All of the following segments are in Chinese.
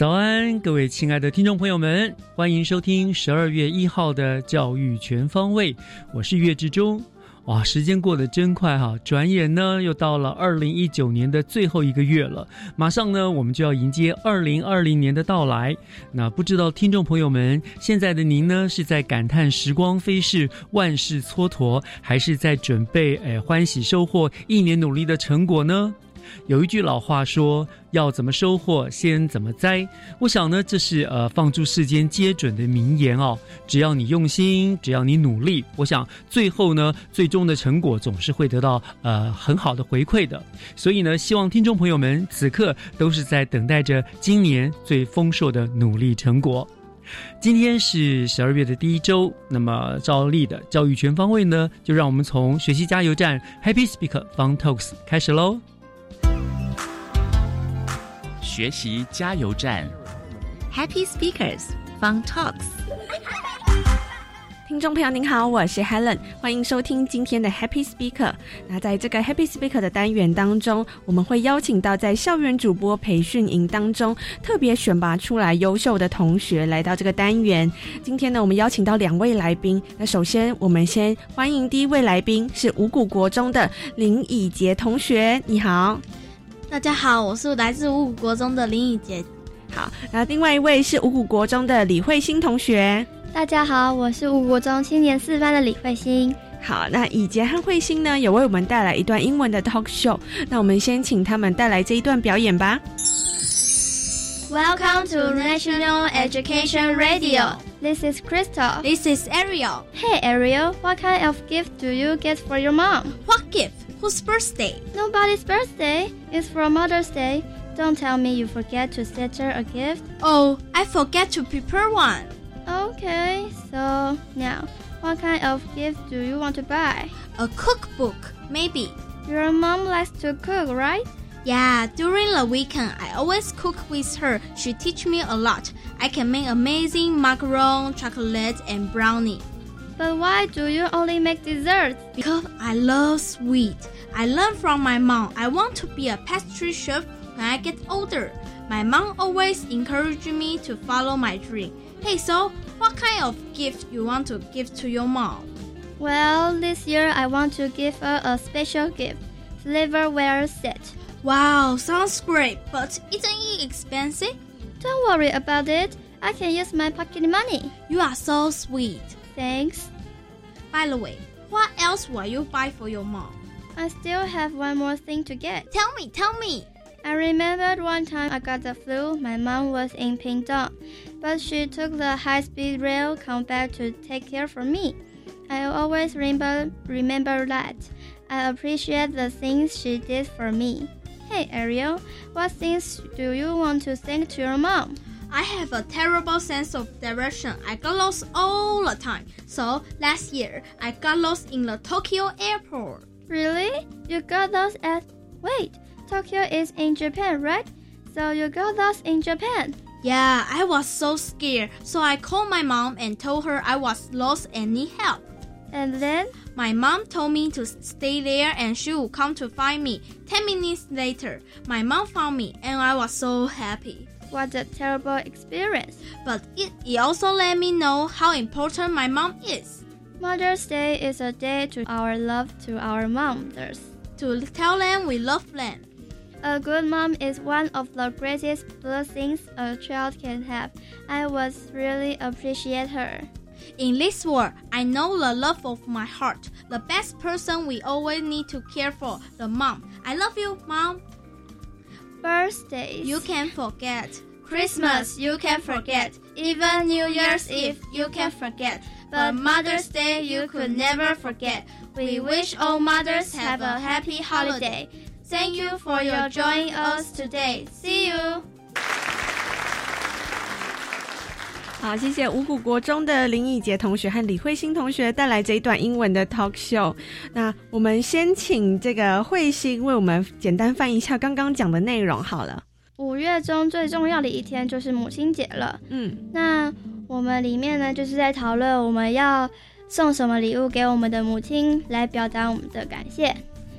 早安，各位亲爱的听众朋友们，欢迎收听十二月一号的教育全方位，我是岳志忠。哇，时间过得真快哈！转眼呢，又到了二零一九年的最后一个月了，马上呢，我们就要迎接二零二零年的到来。那不知道听众朋友们，现在的您呢，是在感叹时光飞逝、万事蹉跎，还是在准备诶欢喜收获一年努力的成果呢？有一句老话说：“要怎么收获，先怎么栽。”我想呢，这是呃放诸世间皆准的名言哦。只要你用心，只要你努力，我想最后呢，最终的成果总是会得到呃很好的回馈的。所以呢，希望听众朋友们此刻都是在等待着今年最丰硕的努力成果。今天是十二月的第一周，那么照例的教育全方位呢，就让我们从学习加油站 Happy Speak Fun Talks 开始喽。学习加油站，Happy Speakers Fun Talks。听众朋友您好，我是 Helen，欢迎收听今天的 Happy Speaker。那在这个 Happy Speaker 的单元当中，我们会邀请到在校园主播培训营当中特别选拔出来优秀的同学来到这个单元。今天呢，我们邀请到两位来宾。那首先，我们先欢迎第一位来宾是五谷国中的林以杰同学，你好。大家好，我是来自五谷国中的林以杰。好，那另外一位是五谷国中的李慧欣同学。大家好，我是五国中青年四班的李慧欣。好，那以杰和慧欣呢，也为我们带来一段英文的 talk show。那我们先请他们带来这一段表演吧。Welcome to National Education Radio. This is Crystal. This is Ariel. Hey Ariel, what kind of gift do you get for your mom? What gift? Whose birthday? Nobody's birthday. It's for Mother's Day. Don't tell me you forget to set her a gift. Oh, I forget to prepare one. Okay, so now, what kind of gift do you want to buy? A cookbook, maybe. Your mom likes to cook, right? Yeah, during the weekend, I always cook with her. She teach me a lot. I can make amazing macaron, chocolate, and brownie. But why do you only make desserts? Because I love sweet. I learned from my mom. I want to be a pastry chef when I get older. My mom always encouraged me to follow my dream. Hey, so what kind of gift you want to give to your mom? Well, this year I want to give her a special gift. Silverware set. Wow, sounds great, but isn't it expensive? Don't worry about it. I can use my pocket money. You are so sweet. Thanks. By the way, what else will you buy for your mom? I still have one more thing to get. Tell me, tell me. I remembered one time I got the flu. My mom was in Pingdong, but she took the high-speed rail come back to take care for me. I always remember remember that. I appreciate the things she did for me. Hey Ariel, what things do you want to thank to your mom? I have a terrible sense of direction. I got lost all the time. So last year, I got lost in the Tokyo airport. Really? You got lost at Wait, Tokyo is in Japan, right? So you got lost in Japan. Yeah, I was so scared. So I called my mom and told her I was lost and need help. And then My mom told me to stay there and she would come to find me. Ten minutes later, my mom found me and I was so happy. What a terrible experience. But it, it also let me know how important my mom is. Mother's Day is a day to our love to our mothers. To tell them we love them. A good mom is one of the greatest blessings a child can have. I was really appreciate her. In this world, I know the love of my heart. The best person we always need to care for, the mom. I love you, mom. Birthdays. You can forget. Christmas, you can forget. Even New Year's Eve, you can forget. But Mother's Day, you could never forget. We wish all mothers have a happy holiday. Thank you for your joining us today. See you. 好，谢谢五谷国中的林以杰同学和李慧欣同学带来这一段英文的 talk show。那我们先请这个慧欣为我们简单翻译一下刚刚讲的内容好了。五月中最重要的一天就是母亲节了。嗯，那我们里面呢，就是在讨论我们要送什么礼物给我们的母亲，来表达我们的感谢。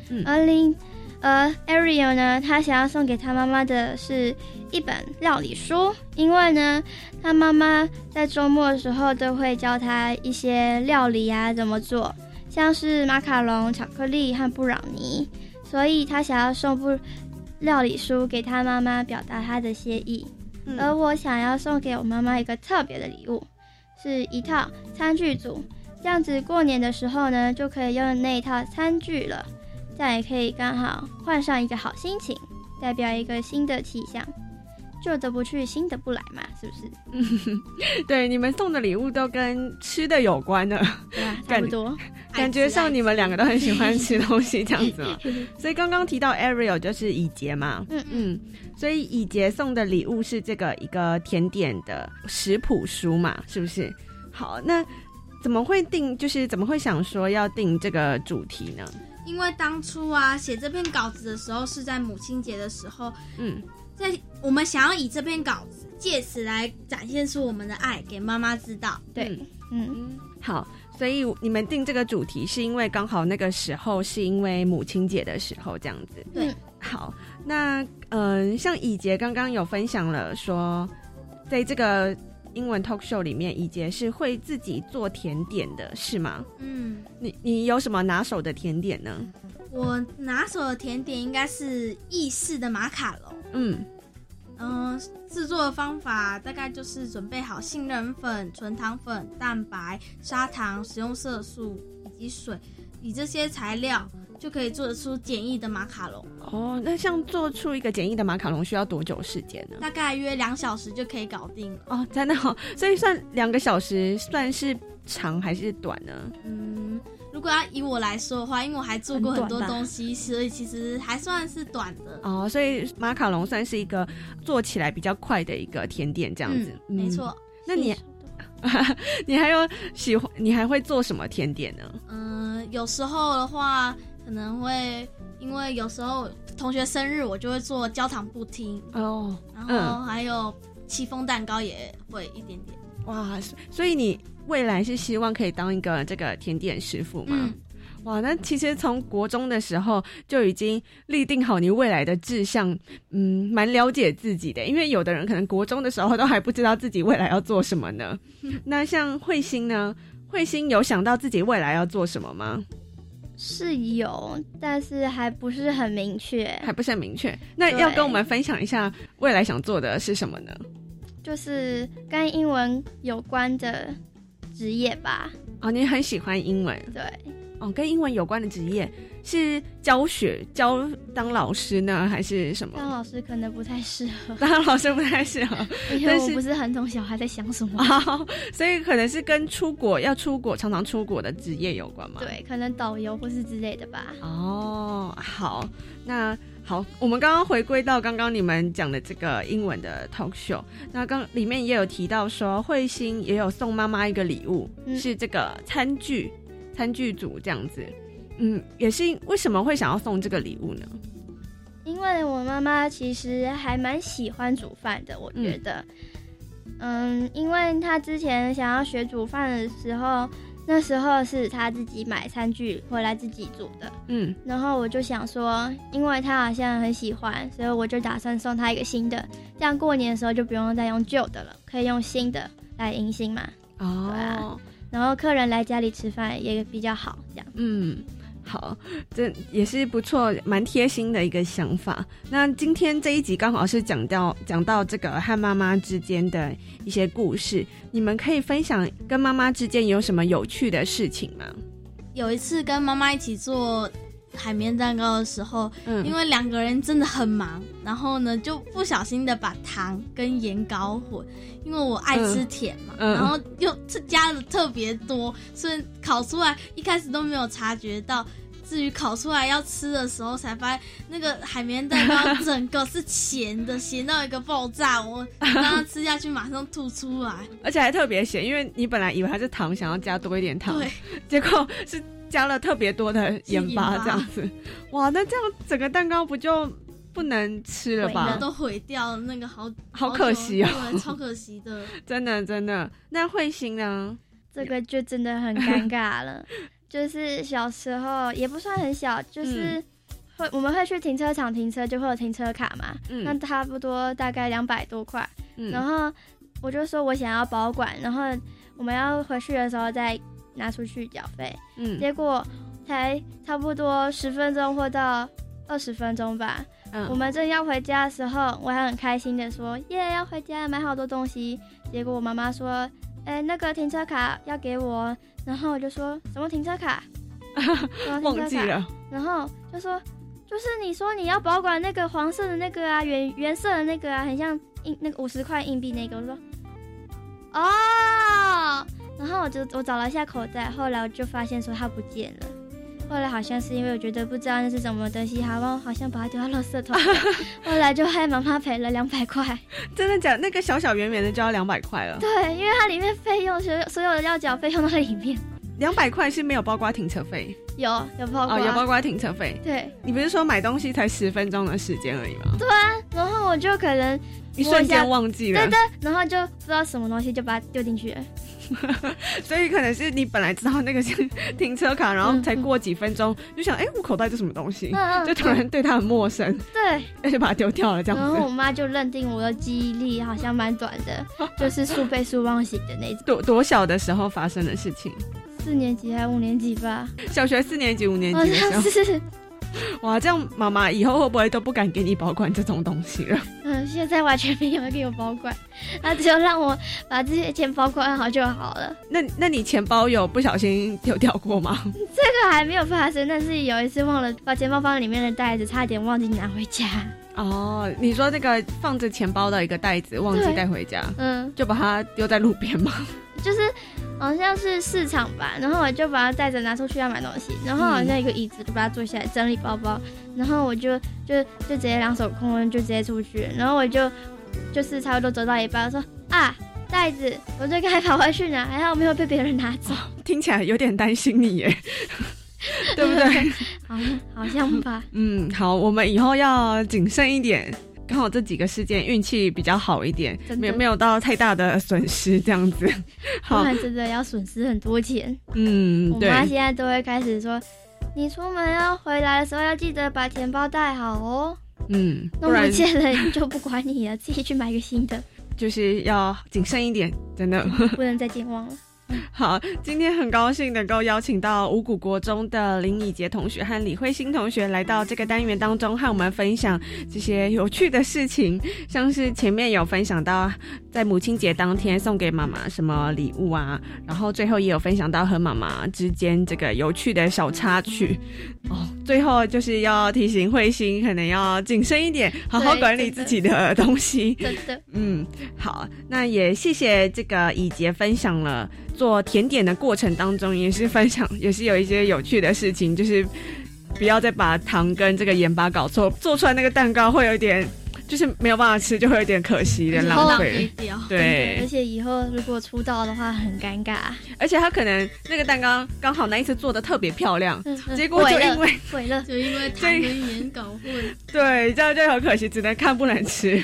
嗯而林，呃，Ariel 呢，他想要送给他妈妈的是一本料理书，因为呢，他妈妈在周末的时候都会教他一些料理啊怎么做，像是马卡龙、巧克力和布朗尼，所以他想要送部料理书给他妈妈，表达他的谢意。嗯。而我想要送给我妈妈一个特别的礼物，是一套餐具组，这样子过年的时候呢，就可以用那一套餐具了，这样也可以刚好换上一个好心情，代表一个新的气象。旧的不去，新的不来嘛，是不是？嗯 对，你们送的礼物都跟吃的有关的，对吧？差感不多。感觉上你们两个都很喜欢吃东西这样子嘛。所以刚刚提到 Ariel 就是以杰嘛，嗯嗯，所以以杰送的礼物是这个一个甜点的食谱书嘛，是不是？好，那怎么会定？就是怎么会想说要定这个主题呢？因为当初啊写这篇稿子的时候是在母亲节的时候，嗯在我们想要以这篇稿子借此来展现出我们的爱给妈妈知道。对，嗯，好，所以你们定这个主题是因为刚好那个时候是因为母亲节的时候这样子。对嗯好，那嗯、像以杰刚刚有分享了说，在这个英文 talk show 里面，以杰是会自己做甜点的，是吗？嗯，你你有什么拿手的甜点呢？我拿手的甜点应该是意式的马卡龙。嗯嗯、制作的方法大概就是准备好杏仁粉、纯糖粉、蛋白、砂糖、食用色素以及水，以这些材料就可以做得出简易的马卡龙，哦，那像做出一个简易的马卡龙需要多久时间呢？大概约两小时就可以搞定了。哦，真的哦，所以算两个小时算是长还是短呢？嗯，如果要以我来说的话，因为我还做过很多东西，所以其实还算是短的。哦，所以马卡龙算是一个做起来比较快的一个甜点，这样子。嗯，没错。那你 你还有喜欢，你还会做什么甜点呢？嗯，有时候的话，可能会因为有时候同学生日，我就会做焦糖布丁，哦，然嗯后还有戚风蛋糕也会一点点。哇，所以你未来是希望可以当一个这个甜点师傅吗？嗯，哇，那其实从国中的时候就已经立定好你未来的志向，嗯，蛮了解自己的。因为有的人可能国中的时候都还不知道自己未来要做什么呢。那像慧心呢？慧心有想到自己未来要做什么吗？是有，但是还不是很明确。还不是很明确。那要跟我们分享一下未来想做的是什么呢？就是跟英文有关的职业吧。哦，你很喜欢英文对，哦，跟英文有关的职业是教学教当老师呢，还是什么？当老师可能不太适合，当老师不太适合。因为我不是很懂小孩在想什么。哦，所以可能是跟出国要出国常常出国的职业有关吗？。对，可能导游或是之类的吧。哦，好，那好，我们刚刚回归到刚刚你们讲的这个英文的 talk show，那刚里面也有提到说，慧心也有送妈妈一个礼物，嗯是这个餐具餐具组这样子。嗯，也是为什么会想要送这个礼物呢？因为我妈妈其实还蛮喜欢煮饭的，我觉得，嗯。因为她之前想要学煮饭的时候，那时候是她自己买餐具回来自己煮的，嗯，然后我就想说，因为她好像很喜欢，所以我就打算送她一个新的，这样过年的时候就不用再用旧的了，可以用新的来迎新嘛。哦，啊。然后客人来家里吃饭也比较好，这样。嗯，好，这也是不错，蛮贴心的一个想法。那今天这一集刚好是讲到讲到这个和妈妈之间的一些故事，你们可以分享跟妈妈之间有什么有趣的事情吗？有一次跟妈妈一起做海绵蛋糕的时候，嗯因为两个人真的很忙，然后呢就不小心的把糖跟盐搞混，因为我爱吃甜嘛，嗯嗯然后又加的特别多，所以烤出来一开始都没有察觉到。至于烤出来要吃的时候，才发现那个海绵蛋糕整个是咸的，咸到一个爆炸。我刚刚吃下去，马上吐出来。而且还特别咸，因为你本来以为它是糖，想要加多一点糖，对，结果是加了特别多的盐盐巴巴这样子。哇，那这样整个蛋糕不就不能吃了吧？都毁掉了，那个好好可惜哦对，超可惜的。真的真的。那慧心呢？这个就真的很尴尬了。就是小时候也不算很小，就是会、我们会去停车场停车，就会有停车卡嘛，嗯那差不多大概两百多块。嗯然后我就说我想要保管，然后我们要回去的时候再拿出去缴费。嗯结果才差不多十分钟或到二十分钟吧。嗯我们正要回家的时候，我还很开心的说：“耶，要回家，买好多东西。”结果我妈妈说：“哎、那个停车卡要给我。”然后我就说什么停车卡？什么停车卡 忘记了。然后就说：“就是你说你要保管那个黄色的那个啊，原原色的那个啊，很像硬那个五十块硬币那个。”我说：“哦。”然后我就我找了一下口袋，后来我就发现说它不见了。后来好像是因为我觉得不知道那是什么东西，好像好像把它丢到垃圾桶了。后来就害妈妈赔了两百块。真的假的？那个小小圆圆的就要两百块了。对，因为它里面费用所有所有的要缴费用都在里面。两百块是没有包括停车费有有包括、哦，有包括停车费。对你不是说买东西才十分钟的时间而已吗？对啊，然后我就可能一瞬间忘记了。对对，然后就不知道什么东西就把它丢进去了。所以可能是你本来知道那个是 停车卡，然后才过几分钟、就想，哎、我口袋这什么东西？就突然对它很陌生，对，那就把它丢掉了，这样然后我。妈就认定我的记忆力好像蛮短的，就是数倍数忘型的那种。多多小的时候发生的事情？四年级还是五年级吧？小学四年级、五年级的时候。哇，这样妈妈以后会不会都不敢给你保管这种东西了？嗯，现在完全没有给我保管，他只有让我把这些钱保管好就好了。那那你钱包有不小心丢掉过吗？这个还没有发生，但是有一次忘了把钱包放在里面的袋子，差点忘记拿回家。哦，你说那个放着钱包的一个袋子忘记带回家，嗯，就把它丢在路边吗？就是好像是市场吧，然后我就把它带着拿出去要买东西，然后好像一个椅子就把它坐下来整理包包，然后我就就就直接两手空空就直接出去，然后我就就是差不多走到一半，我说啊袋子，我就赶快跑回去拿，还好没有被别人拿走，听起来有点担心你耶，对不对？好像好像吧，嗯，好，我们以后要谨慎一点。刚好这几个事件运气比较好一点，没有没有到太大的损失这样子。不好，然真的要损失很多钱。嗯，对，我妈现在都会开始说，你出门要回来的时候要记得把钱包带好哦，嗯，不弄然不见了就不管你了，自己去买个新的，就是要谨慎一点，真的。不能再健忘了。好，今天很高兴能够邀请到五谷国中的林以杰同学和李慧欣同学来到这个单元当中，和我们分享这些有趣的事情，像是前面有分享到在母亲节当天送给妈妈什么礼物啊，然后最后也有分享到和妈妈之间这个有趣的小插曲。哦，最后就是要提醒慧心，可能要谨慎一点，好好管理自己的东西。真的，嗯，好，那也谢谢这个以杰分享了做甜点的过程当中，也是分享，也是有一些有趣的事情，就是不要再把糖跟这个盐巴搞错，做出来那个蛋糕会有点，就是没有办法吃，就会有点可惜，有点浪浪费掉。对。而，且以后如果出道的话很尴尬，而且他可能那个蛋糕刚好那一次做的特别漂亮，嗯嗯结果就因为毁了就因为糖跟盐搞混，对，这样就很可惜，只能看不能吃。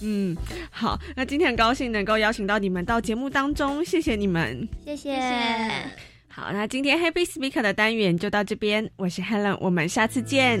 嗯，好，那今天很高兴能够邀请到你们到节目当中，谢谢你们。谢谢。谢谢好，那今天 Happy Speaker 的单元就到这边，我是 Helen，我们下次见。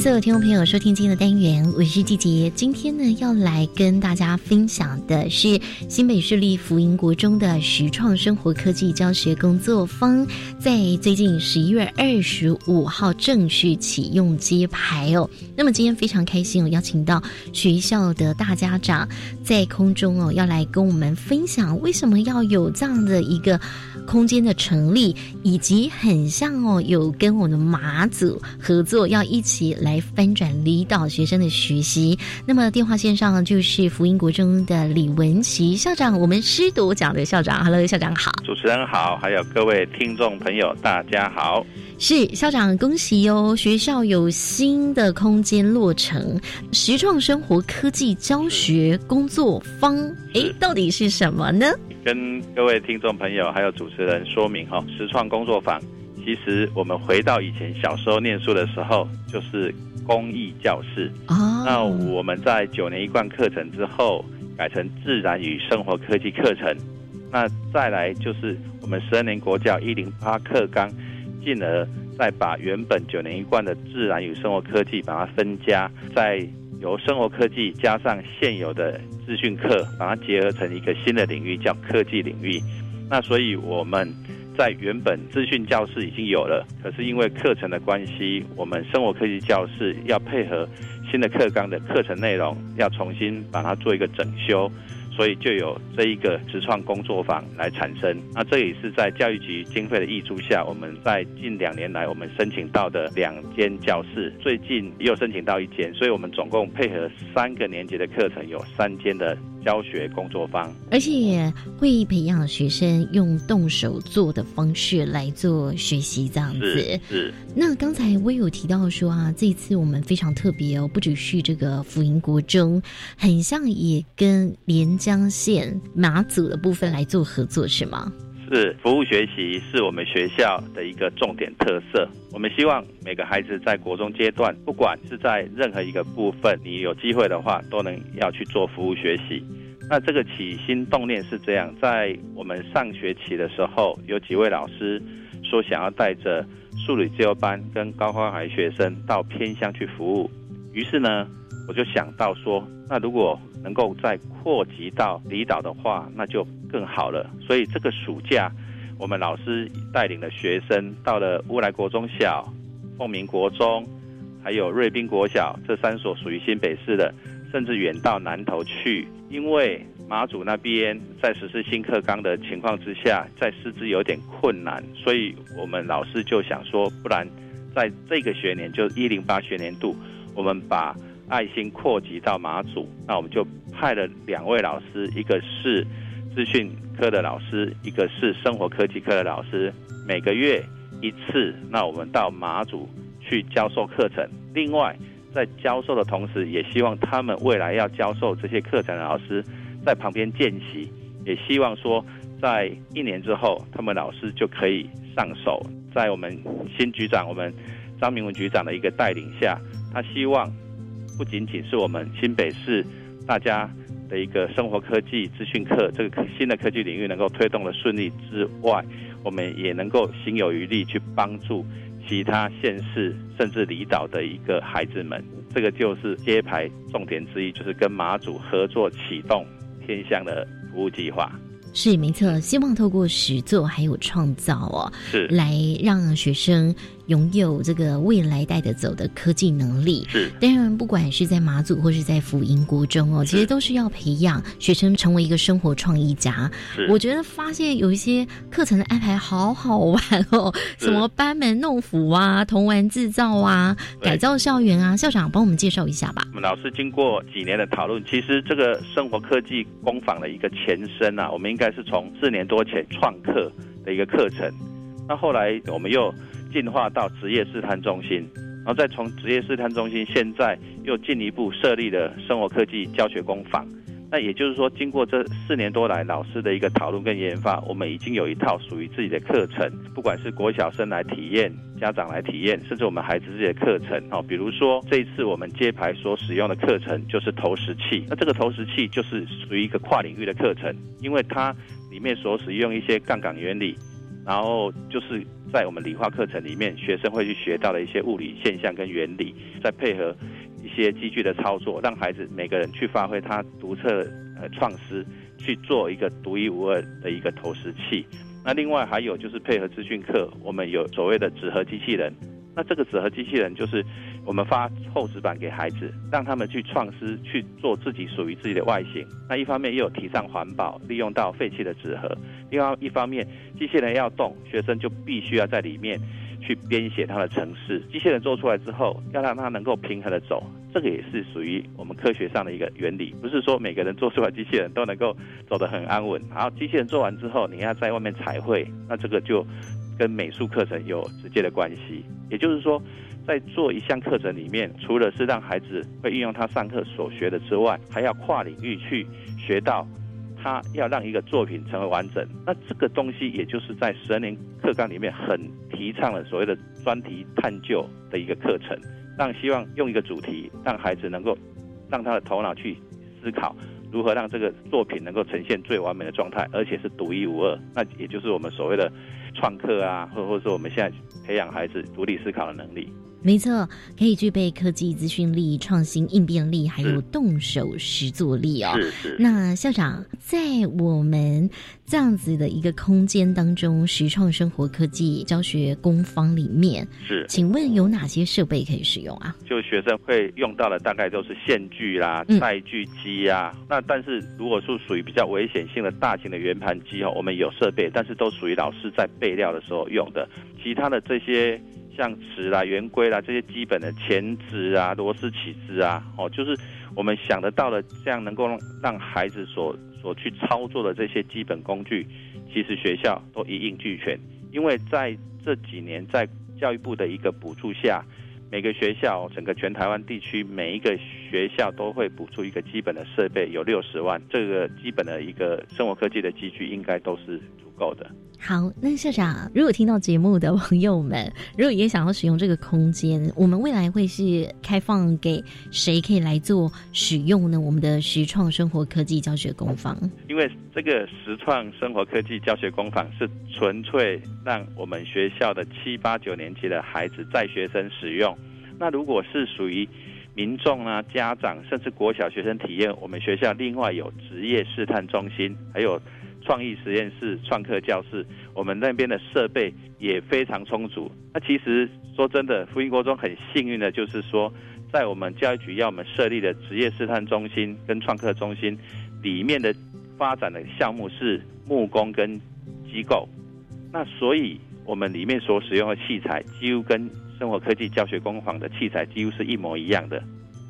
所有听众朋友收听今天的单元，我是季杰。今天呢，要来跟大家分享的是新北市立福音国中的实创生活科技教学工作坊，在最近十一月二十五号正式启用揭牌哦。那么今天非常开心我，邀请到学校的大家长在空中哦，要来跟我们分享为什么要有这样的一个。空间的成立，以及很像哦，有跟我们的马祖合作，要一起来翻转离岛学生的学习。那么电话线上就是福音国中的李文琪校长，我们师铎奖的校长。Hello，校长好，主持人好，还有各位听众朋友，大家好。是校长，恭喜哟！学校有新的空间落成，实创生活科技教学工作坊，哎，到底是什么呢？跟各位听众朋友还有主持人说明哈，实创工作坊，其实我们回到以前小时候念书的时候，就是公益教室。哦。那我们在九年一贯课程之后，改成自然与生活科技课程。那再来就是我们十二年国教一零八课纲。进而再把原本九年一贯的自然与生活科技把它分家，再由生活科技加上现有的资讯课，把它结合成一个新的领域，叫科技领域。那所以我们在原本资讯教室已经有了，可是因为课程的关系，我们生活科技教室要配合新的课纲的课程内容，要重新把它做一个整修。所以就有这一个职创工作坊来产生。那这也是在教育局经费的挹注下，我们在近两年来我们申请到的两间教室，最近又申请到一间，所以我们总共配合三个年级的课程，有三间的。教学工作坊，而且会培养学生用动手做的方式来做学习，这样子。是。那刚才我有提到说啊，这次我们非常特别哦，不只是这个福音国中，很像也跟连江县马祖的部分来做合作，是吗？是，服务学习是我们学校的一个重点特色。我们希望每个孩子在国中阶段，不管是在任何一个部分，你有机会的话，都能要去做服务学习。那这个起心动念是这样：在我们上学期的时候，有几位老师说想要带着数理自由班跟高关怀学生到偏乡去服务。于是呢，我就想到说，那如果能够再扩及到离岛的话，那就更好了。所以这个暑假，我们老师带领的学生到了乌来国中小、凤鸣国中，还有瑞滨国小这三所属于新北市的，甚至远到南投去。因为马祖那边在实施新课纲的情况之下，在师资有点困难，所以我们老师就想说，不然在这个学年，就一零八学年度，我们把。爱心扩及到马祖，那我们就派了两位老师，一个是资讯科的老师，一个是生活科技科的老师，每个月一次。那我们到马祖去教授课程。另外，在教授的同时，也希望他们未来要教授这些课程的老师在旁边见习，也希望说在一年之后，他们老师就可以上手。在我们新局长，我们张明文局长的一个带领下，他希望。不仅仅是我们新北市大家的一个生活科技资讯课，这个新的科技领域能够推动的顺利之外，我们也能够心有余力去帮助其他县市甚至离岛的一个孩子们。这个就是揭牌重点之一，就是跟马祖合作启动偏向的服务计划。是没错，希望透过实作还有创造哦，是来让学生拥有这个未来带得走的科技能力。是，当然，不管是在马祖或是在福音国中哦，其实都是要培养学生成为一个生活创意家。我觉得发现有一些课程的安排好好玩哦，什么班门弄斧啊、童玩制造啊、改造校园啊，校长帮我们介绍一下吧。我们老师经过几年的讨论，其实这个生活科技工坊的一个前身啊，我们应该是从四年多前创客的一个课程，那后来我们又进化到职业试探中心，然后再从职业试探中心，现在又进一步设立了生活科技教学工坊。那也就是说，经过这四年多来老师的一个讨论跟研发，我们已经有一套属于自己的课程，不管是国小生来体验，家长来体验，甚至我们孩子自己的课程哦。比如说这一次我们接牌所使用的课程就是投石器，那这个投石器就是属于一个跨领域的课程，因为它里面所使用一些杠杆原理，然后就是在我们理化课程里面学生会去学到的一些物理现象跟原理，再配合。一些机具的操作，让孩子每个人去发挥他独特呃创思，去做一个独一无二的一个投石器。那另外还有就是配合资讯课，我们有所谓的纸盒机器人。那这个纸盒机器人就是我们发厚纸板给孩子，让他们去创思，去做自己属于自己的外形。那一方面又有提倡环保，利用到废弃的纸盒。另外一方面，机器人要动，学生就必须要在里面。去编写它的程式，机器人做出来之后，要让它能够平衡的走，这个也是属于我们科学上的一个原理，不是说每个人做出来机器人都能够走得很安稳。好，机器人做完之后，你要在外面彩绘，那这个就跟美术课程有直接的关系。也就是说，在做一项课程里面，除了是让孩子会运用他上课所学的之外，还要跨领域去学到。他要让一个作品成为完整，那这个东西也就是在十二年课纲里面很提倡了所谓的专题探究的一个课程，让希望用一个主题，让孩子能够让他的头脑去思考如何让这个作品能够呈现最完美的状态，而且是独一无二。那也就是我们所谓的创客啊，或或者说我们现在培养孩子独立思考的能力。没错，可以具备科技资讯力、创新应变力，还有动手实作力哦。是是。那校长在我们这样子的一个空间当中，实创生活科技教学工坊里面，是，请问有哪些设备可以使用啊？就学生会用到的大概都是线锯啦、载锯机啊。那但是如果是属于比较危险性的大型的圆盘机哦，我们有设备，但是都属于老师在备料的时候用的。其他的这些。像尺啦、圆规啦这些基本的钳子啊、螺丝起子啊，哦，就是我们想得到的，这样能够让孩子所所去操作的这些基本工具，其实学校都一应俱全。因为在这几年，在教育部的一个补助下，每个学校整个全台湾地区每一个学校都会补助一个基本的设备，有六十万，这个基本的一个生活科技的机具应该都是足够的。好，那校长，如果听到节目的朋友们，如果也想要使用这个空间，我们未来会是开放给谁可以来做使用呢？我们的实创生活科技教学工坊，因为这个实创生活科技教学工坊是纯粹让我们学校的七八九年级的孩子在学生使用。那如果是属于民众啊、家长，甚至国小学生体验，我们学校另外有职业试探中心，还有。创意实验室、创客教室，我们那边的设备也非常充足。那其实说真的，福音国中很幸运的，就是说，在我们教育局要我们设立的职业试探中心跟创客中心里面的发展的项目是木工跟机构。那所以我们里面所使用的器材，几乎跟生活科技教学工坊的器材几乎是一模一样的。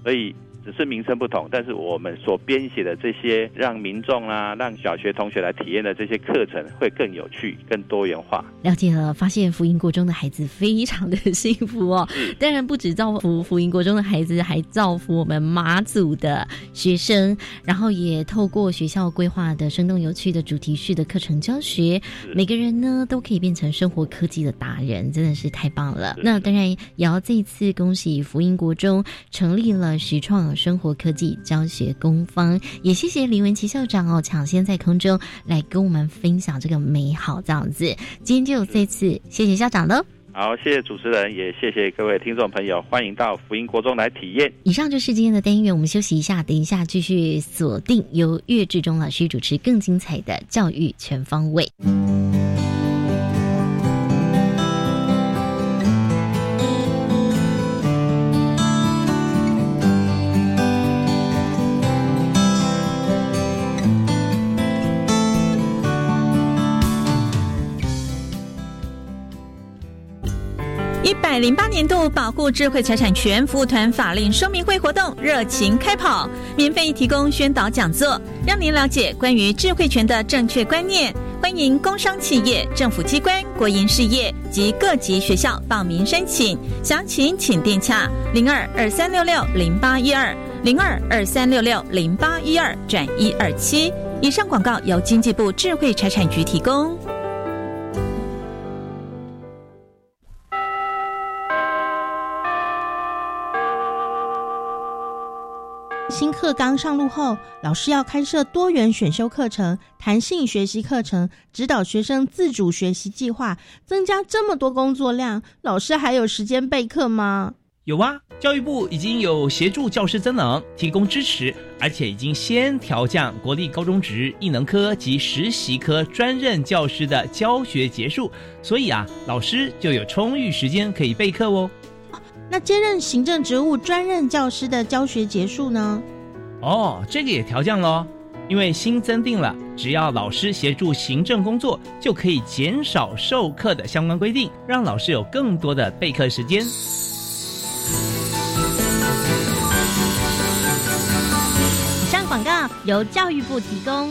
所以。只是名称不同，但是我们所编写的这些让民众啊、让小学同学来体验的这些课程会更有趣、更多元化。了解了，发现福音国中的孩子非常的幸福哦。当然不止造福福音国中的孩子，还造福我们马祖的学生。然后也透过学校规划的生动有趣的主题式的课程教学，每个人呢都可以变成生活科技的达人，真的是太棒了。那当然也要这一次恭喜福音国中成立了实创。生活科技教学工坊，也谢谢李文琪校长哦，抢先在空中来跟我们分享这个美好这样子。今天就这次谢谢校长喽。好，谢谢主持人，也谢谢各位听众朋友，欢迎到福音国中来体验。以上就是今天的单元，我们休息一下，等一下继续锁定由岳志忠老师主持更精彩的教育全方位。百零八年度保护智慧财产权服务团法令说明会活动热情开跑，免费提供宣导讲座，让您了解关于智慧权的正确观念。欢迎工商企业、政府机关、国营事业及各级学校报名申请，详情请电洽零二二三六六零八一二零二二三六六零八一二转一二七。以上广告由经济部智慧财产局提供。新课纲上路后，老师要开设多元选修课程、弹性学习课程，指导学生自主学习计划，增加这么多工作量，老师还有时间备课吗？有啊，教育部已经有协助教师增能，提供支持，而且已经先调降国立高中职艺能科及实习科专任教师的教学结束，所以啊，老师就有充裕时间可以备课哦。那接任行政职务专任教师的教学结束呢？哦，这个也调降喽，因为新增定了，只要老师协助行政工作，就可以减少授课的相关规定，让老师有更多的备课时间。以上广告由教育部提供。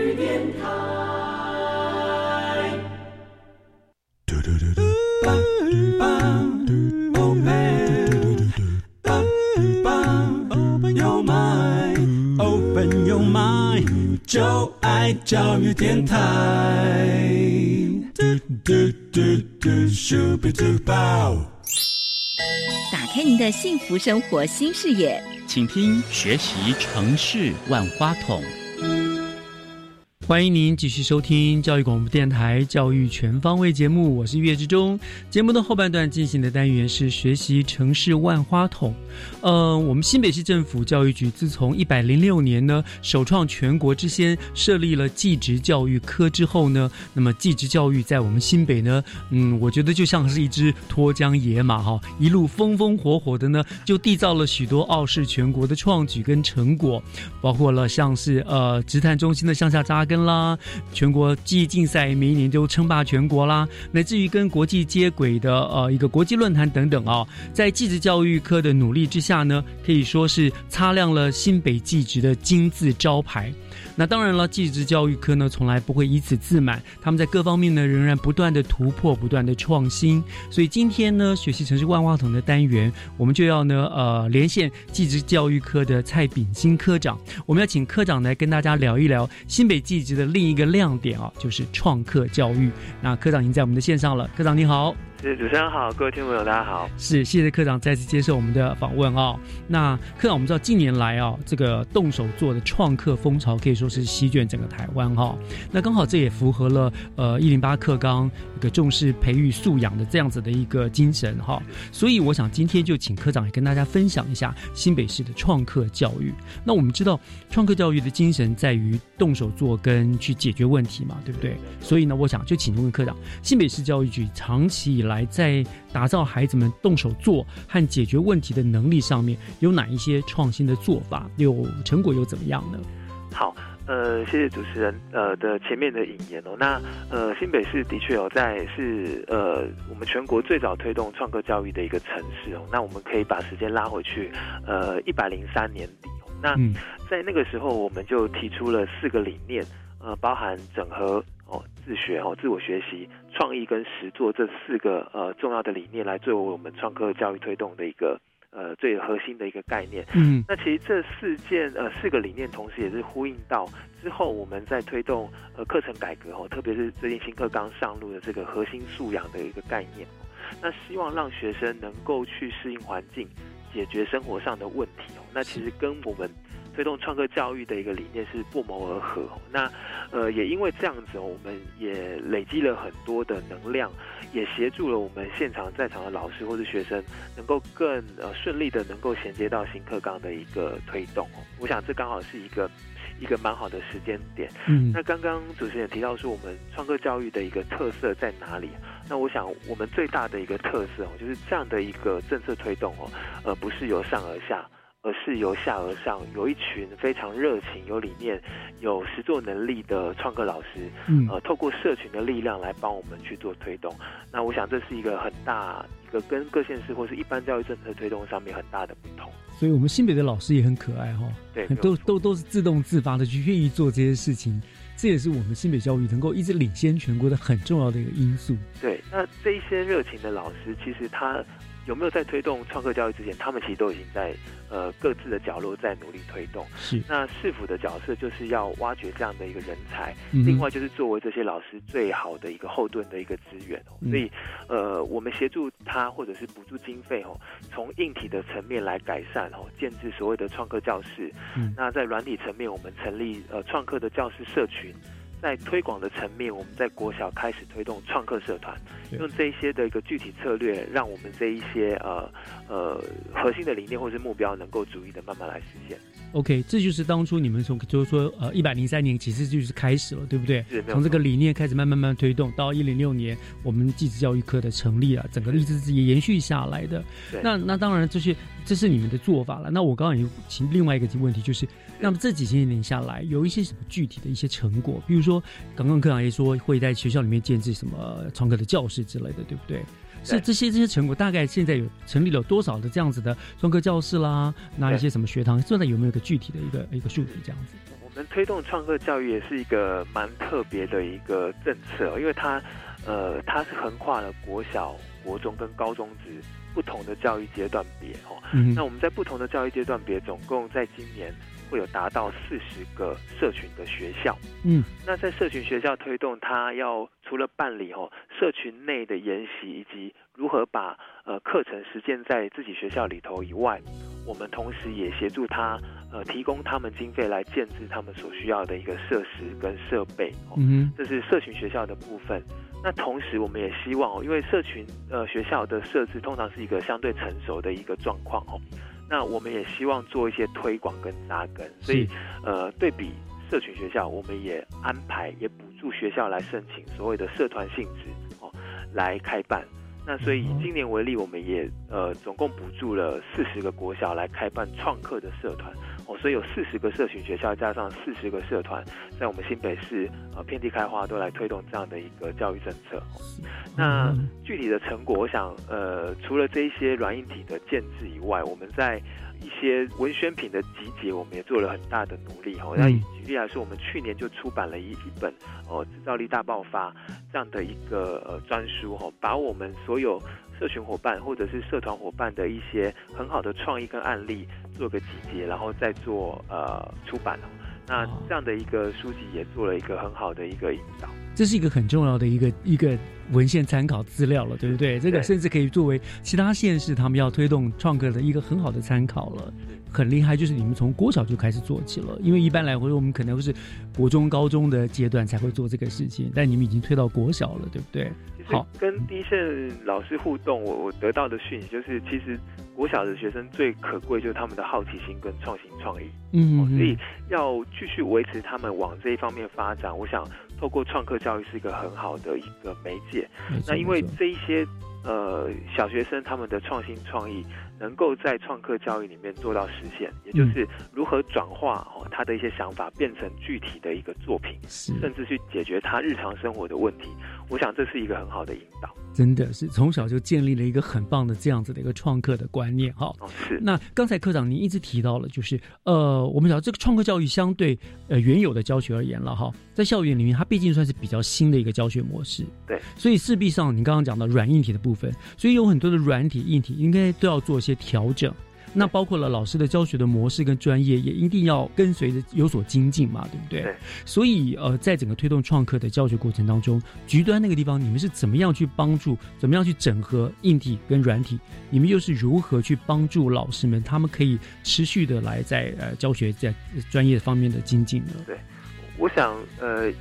就爱教育电台。嘟嘟嘟嘟，咻比嘟爆打开您的幸福生活新视野，请听学习城市万花筒。欢迎您继续收听教育广播电台《教育全方位》节目，我是岳志忠。节目的后半段进行的单元是学习城市万花筒。呃，我们新北市政府教育局自从一百零六年呢，首创全国之先设立了技职教育科之后呢，那么技职教育在我们新北呢，嗯，我觉得就像是一只脱缰野马哈，一路风风火火的呢，就缔造了许多傲视全国的创举跟成果，包括了像是呃，职探中心的向下扎根。啦，全国记忆竞赛每一年都称霸全国啦，乃至于跟国际接轨的呃一个国际论坛等等啊，在技职教育科的努力之下呢，可以说是擦亮了新北技职的金字招牌。那当然了，技职教育科呢，从来不会以此自满，他们在各方面呢，仍然不断的突破，不断的创新。所以今天呢，学习城市万花筒的单元，我们就要呢，呃，连线技职教育科的蔡炳新科长，我们要请科长来跟大家聊一聊新北技职的另一个亮点啊，就是创客教育。那科长已经在我们的线上了，科长你好。谢主持人好，各位听众朋友大家好。是，谢谢科长再次接受我们的访问啊。那科长，我们知道近年来啊，这个动手做的创客风潮可以说是席卷整个台湾哈。那刚好这也符合了呃一零八课纲一个重视培育素养的这样子的一个精神哈。所以我想今天就请科长也跟大家分享一下新北市的创客教育。那我们知道创客教育的精神在于动手做跟去解决问题嘛，对不对？所以呢，我想就请问科长，新北市教育局长期以来来在打造孩子们动手做和解决问题的能力上面，有哪一些创新的做法？有成果又怎么样呢？好，呃，谢谢主持人呃的前面的引言哦。那呃，新北市的确有在是呃我们全国最早推动创客教育的一个城市哦。那我们可以把时间拉回去，呃，一百零三年底哦。那在那个时候，我们就提出了四个理念，呃，包含整合。哦、自学哦、自我学习、创意跟实作这四个呃重要的理念来作为我们创客教育推动的一个呃最核心的一个概念。嗯那其实这四件呃四个理念，同时也是呼应到之后我们在推动呃课程改革哦，特别是最近新课刚上路的这个核心素养的一个概念哦。那希望让学生能够去适应环境，解决生活上的问题哦。那其实跟我们推动创客教育的一个理念是不谋而合哦。那呃也因为这样子哦，我们也累积了很多的能量，也协助了我们现场在场的老师或是学生，能够更呃顺利的能够衔接到新课纲的一个推动哦。我想这刚好是一个一个蛮好的时间点。嗯那刚刚主持人也提到说，我们创客教育的一个特色在哪里？那我想，我们最大的一个特色哦，就是这样的一个政策推动哦，呃，不是由上而下，而是由下而上，有一群非常热情、有理念、有实作能力的创客老师，嗯呃，透过社群的力量来帮我们去做推动。那我想，这是一个很大一个跟各县市或是一般教育政策推动上面很大的不同。所以我们新北的老师也很可爱哈、对都都都是自动自发的去愿意做这些事情，这也是我们新北教育能够一直领先全国的很重要的一个因素。对，那这一些热情的老师，其实他有没有在推动创客教育之前，他们其实都已经在呃各自的角落在努力推动。是那市府的角色就是要挖掘这样的一个人才，嗯另外就是作为这些老师最好的一个后盾的一个资源所以呃，我们协助他或者是补助经费哦，从硬体的层面来改善哦，建制所谓的创客教室。嗯那在软体层面，我们成立呃创客的教师社群。在推广的层面，我们在国小开始推动创客社团，用这一些的一个具体策略，让我们这一些呃呃核心的理念或是目标能够逐一的慢慢来实现。OK，这就是当初你们从就是说呃一百零三年其实就是开始了，对不对从这个理念开始慢慢慢慢推动，到一零六年我们继职教育科的成立啊，整个一直是延续下来的。对那那当然这是这是你们的做法了。那我刚刚也请另外一个问题就是，那么这几些年下来有一些什么具体的一些成果？比如说刚刚科长也说会在学校里面建制什么创客的教室之类的，对不对？是这些这些成果，大概现在有成立了多少的这样子的创客教室啦？那一些什么学堂，现在有没有一个具体的一个一个数据这样子？我们推动创客教育也是一个蛮特别的一个政策哦，因为它呃它是横跨了国小、国中跟高中职不同的教育阶段别哦。嗯那我们在不同的教育阶段别，总共在今年会有达到四十个社群的学校。嗯那在社群学校推动，它要除了办理哦社群内的研习，以及如何把呃课程实践在自己学校里头以外，我们同时也协助他呃提供他们经费来建制他们所需要的一个设施跟设备。哦嗯这是社群学校的部分。那同时，我们也希望哦，因为社群呃学校的设置通常是一个相对成熟的一个状况哦，那我们也希望做一些推广跟扎根，所以呃对比社群学校，我们也安排也补助学校来申请所谓的社团性质哦来开办。那所以以今年为例，我们也呃总共补助了四十个国小来开办创客的社团哦，所以有四十个社群学校加上四十个社团，在我们新北市呃遍地开花都来推动这样的一个教育政策。哦那具体的成果，我想呃除了这一些软硬体的建制以外，我们在一些文宣品的集结，我们也做了很大的努力哦。那嗯举例来说，我们去年就出版了一一本哦制造力大爆发这样的一个呃专书哦，把我们所有社群伙伴或者是社团伙伴的一些很好的创意跟案例做个集结，然后再做呃出版哦。那这样的一个书籍也做了一个很好的一个引导。这是一个很重要的一个一个文献参考资料了，对不对？这个甚至可以作为其他县市他们要推动创客的一个很好的参考了。很厉害，就是你们从国小就开始做起了，因为一般来说我们可能会是国中、高中的阶段才会做这个事情，但你们已经推到国小了，对不对？跟第一线老师互动，我我得到的讯息就是，其实国小的学生最可贵就是他们的好奇心跟创新创意。嗯哦所以要继续维持他们往这一方面发展，我想透过创客教育是一个很好的一个媒介。那因为这一些呃小学生他们的创新创意能够在创客教育里面做到实现，也就是如何转化哦他的一些想法变成具体的一个作品，甚至去解决他日常生活的问题。我想这是一个很好的引导。真的是从小就建立了一个很棒的这样子的一个创客的观念哈。哦，是。那刚才科长您一直提到了，就是呃，我们讲这个创客教育相对呃原有的教学而言了哈，在校园里面它毕竟算是比较新的一个教学模式。对。所以势必上，您刚刚讲到软硬体的部分，所以有很多的软体、硬体应该都要做一些调整。那包括了老师的教学的模式跟专业，也一定要跟随着有所精进嘛，对不对？对。所以呃，在整个推动创客的教学过程当中，局端那个地方，你们是怎么样去帮助，怎么样去整合硬体跟软体？你们又是如何去帮助老师们，他们可以持续的来在呃教学在专业方面的精进呢？对，我想呃。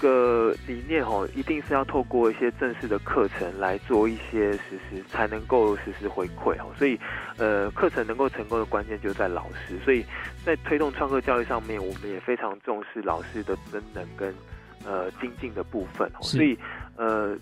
个理念哦，一定是要透过一些正式的课程来做一些实施，才能够实施回馈哦。所以，呃，课程能够成功的关键就在老师。所以在推动创客教育上面，我们也非常重视老师的真能跟呃精进的部分。所以，呃，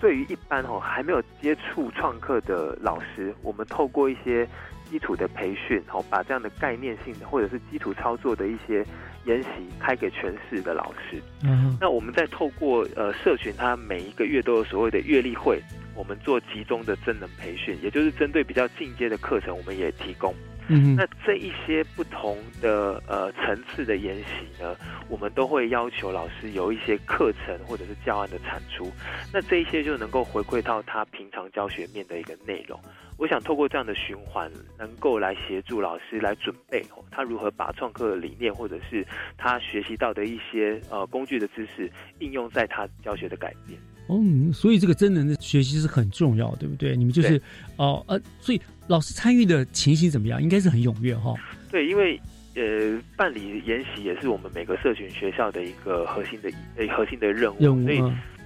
对于一般哦还没有接触创客的老师，我们透过一些基础的培训，哦，把这样的概念性的或者是基础操作的一些。研习开给全市的老师，嗯，那我们再透过呃社群，它每一个月都有所谓的月例会，我们做集中的真能培训，也就是针对比较进阶的课程，我们也提供。嗯，那这一些不同的呃层次的研习呢，我们都会要求老师有一些课程或者是教案的产出，那这一些就能够回馈到他平常教学面的一个内容。我想透过这样的循环，能够来协助老师来准备哦，他如何把创客的理念或者是他学习到的一些呃工具的知识应用在他教学的改变。嗯，所以这个真人的学习是很重要，对不对？你们就是哦呃，所以。老师参与的情形怎么样？应该是很踊跃哈。对，因为呃，办理研习也是我们每个社群学校的一个核心的呃核心的任务，任务。所以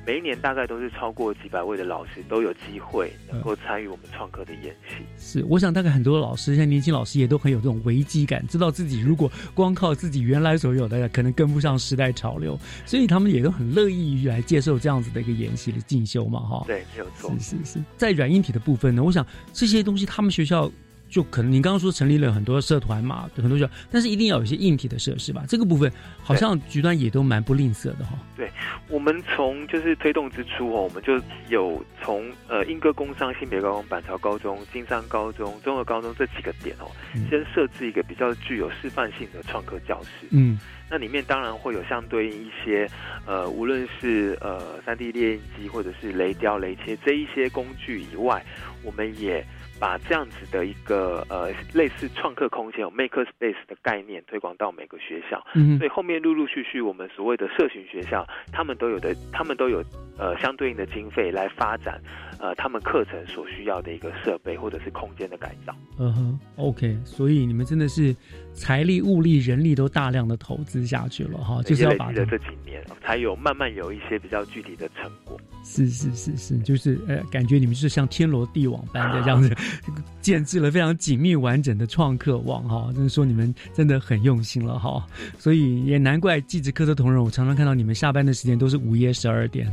每一年大概都是超过几百位的老师都有机会能够参与我们创客的演习。是，我想大概很多老师，像年轻老师也都很有这种危机感，知道自己如果光靠自己原来所有的，可能跟不上时代潮流，所以他们也都很乐意于来接受这样子的一个演习的进修嘛，哈。对，没有错。是是是，在软硬体的部分呢，我想这些东西他们学校。就可能您刚刚说成立了很多社团嘛，很多学校，但是一定要有一些硬体的设施吧？这个部分好像局端也都蛮不吝啬的哈。对，我们从就是推动之初哦，我们就有从呃英歌工商、性别高中、板桥高中、金山高中、综合高中这几个点哦，先设置一个比较具有示范性的创客教室。嗯，那里面当然会有相对应一些呃，无论是呃三 D 列印机或者是雷雕、雷切这一些工具以外，我们也。把这样子的一个呃类似创客空间有 maker space 的概念推广到每个学校，所以后面陆陆续续我们所谓的社群学校，他们都有的，他们都有呃相对应的经费来发展呃他们课程所需要的一个设备或者是空间的改造。嗯哼，OK，所以你们真的是财力、物力、人力都大量的投资下去了哈，就是要把这这几年才有慢慢有一些比较具体的成果。是是是是，就是呃，感觉你们是像天罗地网般的这样子。建制了非常紧密完整的创客网哈，就是说你们真的很用心了哈，所以也难怪技职科的同仁，我常常看到你们下班的时间都是午夜十二点，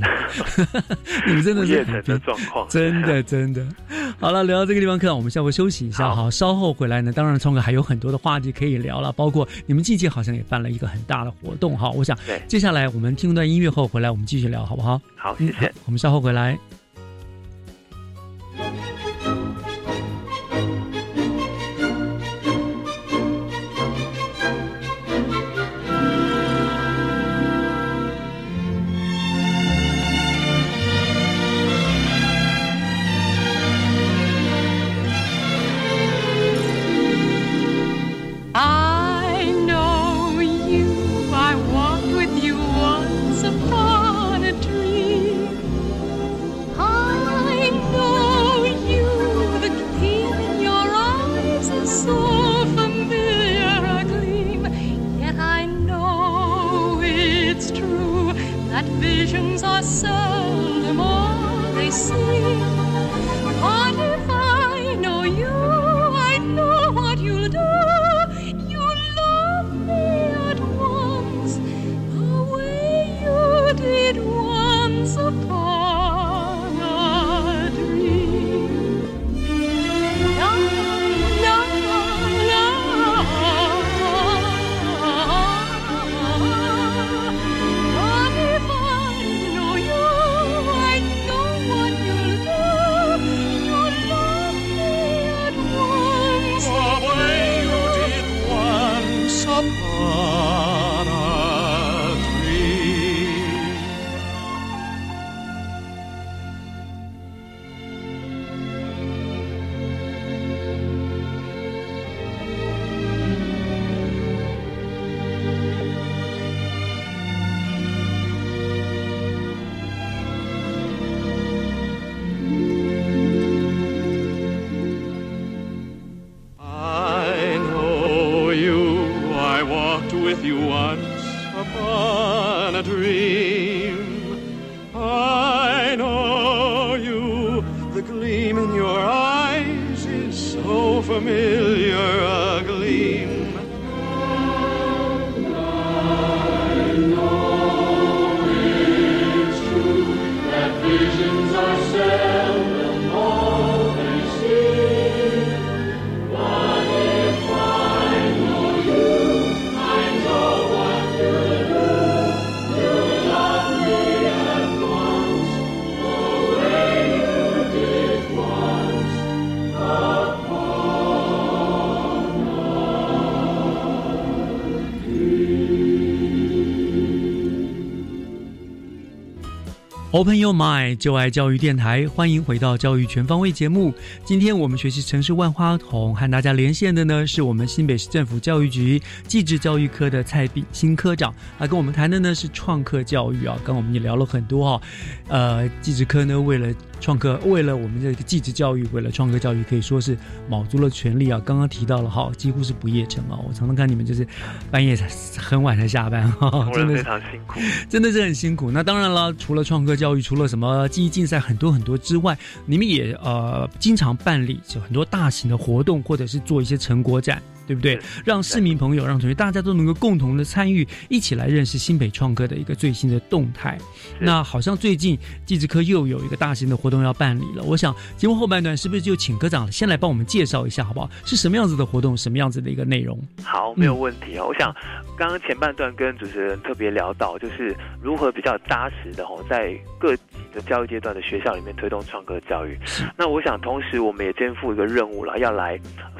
你们真的是很的状况，真的真的。好了，聊到这个地方，课，我们稍微休息一下哈，稍后回来呢，当然创客还有很多的话题可以聊了，包括你们近期好像也办了一个很大的活动哈，我想接下来我们听一段音乐后回来，我们继续聊好不好？好，谢谢，我们稍后回来。Open Your Mind，就爱教育电台，欢迎回到教育全方位节目。今天我们学习城市万花筒，和大家连线的呢是我们新北市政府教育局技职教育科的蔡炳新科长，啊，跟我们谈的呢是创客教育啊。刚刚我们也聊了很多哈、呃，技职科呢为了创客，为了我们这个技职教育，为了创客教育，可以说是卯足了全力啊。刚刚提到了哈，几乎是不夜城啊。我常常看你们就是半夜才很晚才下班哈，工人非真的是常辛苦。真的是很辛苦。那当然了，除了创客教育，除了什么记忆竞赛很多很多之外，你们也呃经常办理就很多大型的活动，或者是做一些成果展。对不对？让市民朋友、让同学大家都能够共同的参与，一起来认识新北创客的一个最新的动态。那好像最近技职科又有一个大型的活动要办理了。我想节目后半段是不是就请科长先来帮我们介绍一下，好不好？是什么样子的活动，什么样子的一个内容？好，没有问题哦。我想刚刚前半段跟主持人特别聊到，就是如何比较扎实的哦，在各级的教育阶段的学校里面推动创客教育。那我想同时我们也肩负一个任务了，要来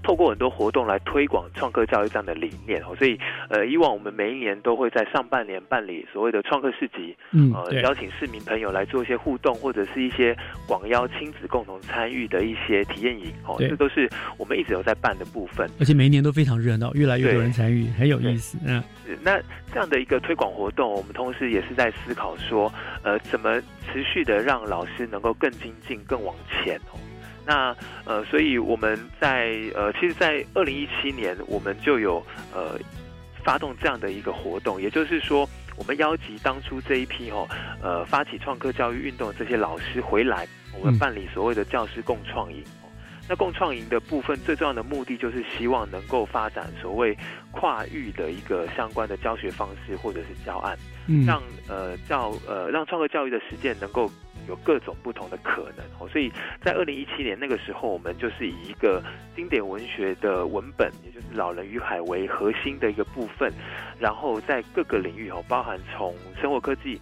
透过很多活动来推广创客教育这样的理念哦。所以呃，以往我们每一年都会在上半年办理所谓的创客市集，呃，邀请市民朋友来做一些互动，或者是一些广邀亲子共同参与的一些体验营哦，这都是我们一直有在办的部分。而且每一年都非常热闹，越来越多人参与，很有意思。嗯，那这样的一个推广活动，我们同时也是在思考说，呃，怎么持续的让老师能够更精进、更往前哦。那呃，所以我们在呃，其实，在二零一七年，我们就有呃发动这样的一个活动，也就是说，我们邀集当初这一批哦，呃，发起创客教育运动的这些老师回来，我们嗯。办理所谓的教师共创营。哦那共创营的部分最重要的目的就是希望能够发展所谓跨域的一个相关的教学方式或者是教案，嗯。让呃教呃让创客教育的实践能够有各种不同的可能哦。所以在二零一七年那个时候，我们就是以一个经典文学的文本，也就是《老人与海》为核心的一个部分，然后在各个领域哦，包含从生活科技。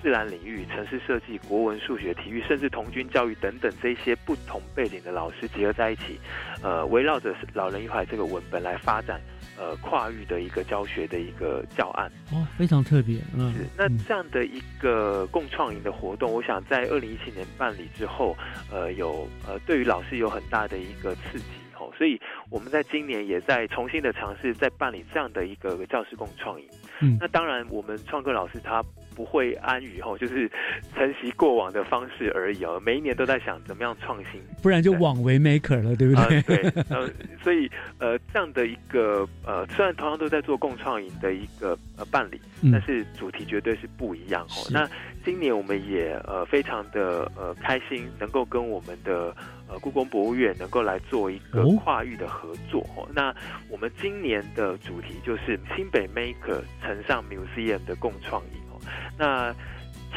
自然领域、城市设计、国文、数学、体育，甚至童军教育等等这些不同背景的老师结合在一起，呃，围绕着《老人与海》这个文本来发展，呃，跨域的一个教学的一个教案。哦，非常特别。嗯，那这样的一个共创营的活动，我想在二零一七年办理之后，呃，有呃对于老师有很大的一个刺激哦，所以我们在今年也在重新的尝试，在办理这样的一个教师共创营。嗯那当然，我们创客老师他不会安于哦，就是承袭过往的方式而已哦，每一年都在想怎么样创新。不然就枉为 maker 了，对不啊、对？对，呃，所以呃，这样的一个呃，虽然同样都在做共创营的一个呃办理，嗯但是主题绝对是不一样哦。那今年我们也呃非常的呃开心，能够跟我们的呃故宫博物院能够来做一个哦跨域的合作哦。那我们今年的主题就是新北 Maker 乘上 Museum 的共创。那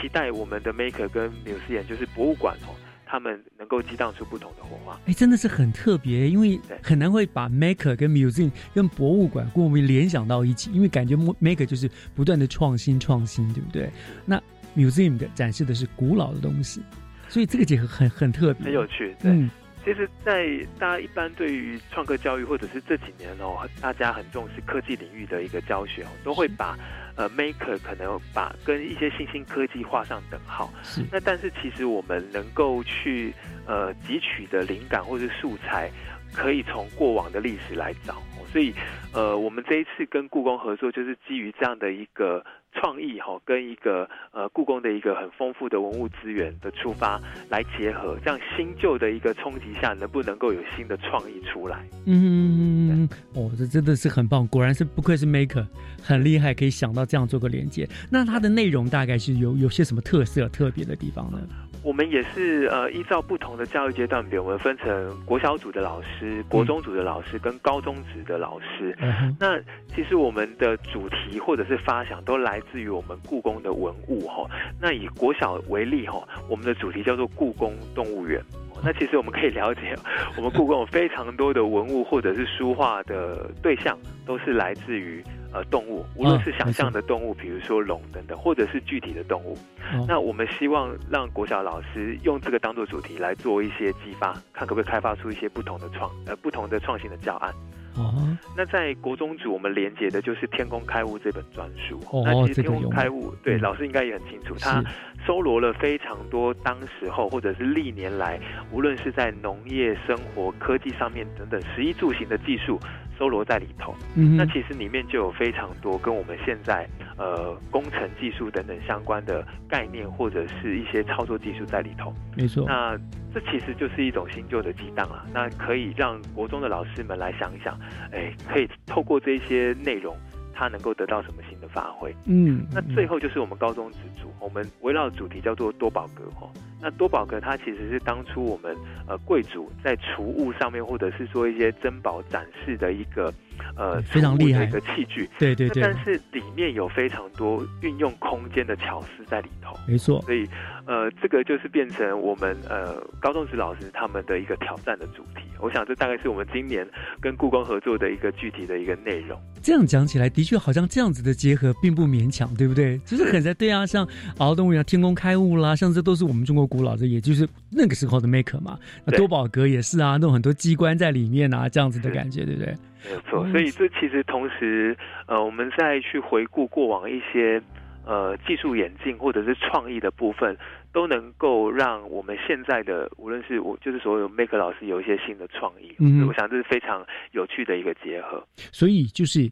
期待我们的 Maker 跟 Museum 就是博物馆哦。他们能够激荡出不同的火花。哎，真的是很特别，因为很难会把 maker 跟 museum 跟博物馆跟我们联想到一起，因为感觉 maker 就是不断的创新创新，对不对？那 museum 的展示的是古老的东西，所以这个结合很很特别，很有趣。对，嗯，其实，在大家一般对于创客教育，或者是这几年哦，大家很重视科技领域的一个教学哦，都会把呃 maker 可能把跟一些新兴科技画上等号。是。那但是其实我们能够去呃汲取的灵感或者素材，可以从过往的历史来找。所以呃，我们这一次跟故宫合作，就是基于这样的一个创意哈、跟一个呃故宫的一个很丰富的文物资源的出发来结合，这样新旧的一个冲击下，能不能够有新的创意出来？嗯，哦，这真的是很棒，果然是不愧是 maker，很厉害，可以想到这样做个连接。那它的内容大概是有有些什么特色、特别的地方呢？我们也是呃依照不同的教育阶段，比如我们分成国小组的老师、国中组的老师跟高中组的老师。嗯那其实我们的主题或者是发想都来自于我们故宫的文物哈。那以国小为例哈，我们的主题叫做故宫动物园。那其实我们可以了解，我们故宫有非常多的文物或者是书画的对象，都是来自于呃动物，无论是想象的动物，比如说龙等等，或者是具体的动物。哦那我们希望让国小老师用这个当做主题来做一些激发，看可不可以开发出一些不同的创呃不同的创新的教案。哦，那在国中组，我们连接的就是《天工开物》这本专书。哦那其实《天这个有宫开物》对嗯老师应该也很清楚，它搜罗了非常多当时候或者是历年来，无论是在农业、生活、科技上面等等食衣住行的技术。搜罗在里头，嗯哼那其实里面就有非常多跟我们现在呃工程技术等等相关的概念，或者是一些操作技术在里头。没错。那这其实就是一种新旧的激荡啊，那可以让国中的老师们来想一想，哎，可以透过这些内容，他能够得到什么新的发挥？嗯，那最后就是我们高中职组，我们围绕的主题叫做多宝格哈。那多宝格它其实是当初我们呃贵族在储物上面，或者是说一些珍宝展示的一个呃非常厉害的一个器具。对对对那但是里面有非常多运用空间的巧思在里头。没错。所以呃，这个就是变成我们呃高中职老师他们的一个挑战的主题。我想这大概是我们今年跟故宫合作的一个具体的一个内容。这样讲起来，的确好像这样子的结合并不勉强，对不对？就是很在对啊，像敖动物园、天宫开物啦，像这都是我们中国古老的，也就是那个时候的 maker 嘛。那多宝格也是啊，那种很多机关在里面啊，这样子的感觉，对不对？没有错，所以这其实同时，呃，我们再去回顾过往一些呃技术演进或者是创意的部分，都能够让我们现在的无论是我就是所有 maker 老师有一些新的创意，嗯我想这是非常有趣的一个结合。所以就是。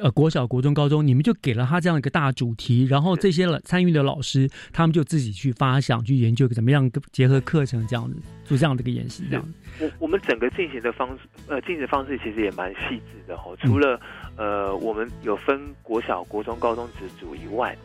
呃，国小、国中、高中，你们就给了他这样一个大主题，然后这些了参与的老师，他们就自己去发想、去研究怎么样结合课程，这样子做这样的一个演习，这样子。我我们整个进行的方式，呃，进行方式其实也蛮细致的哦。除了呃，我们有分国小、国中、高中职组以外，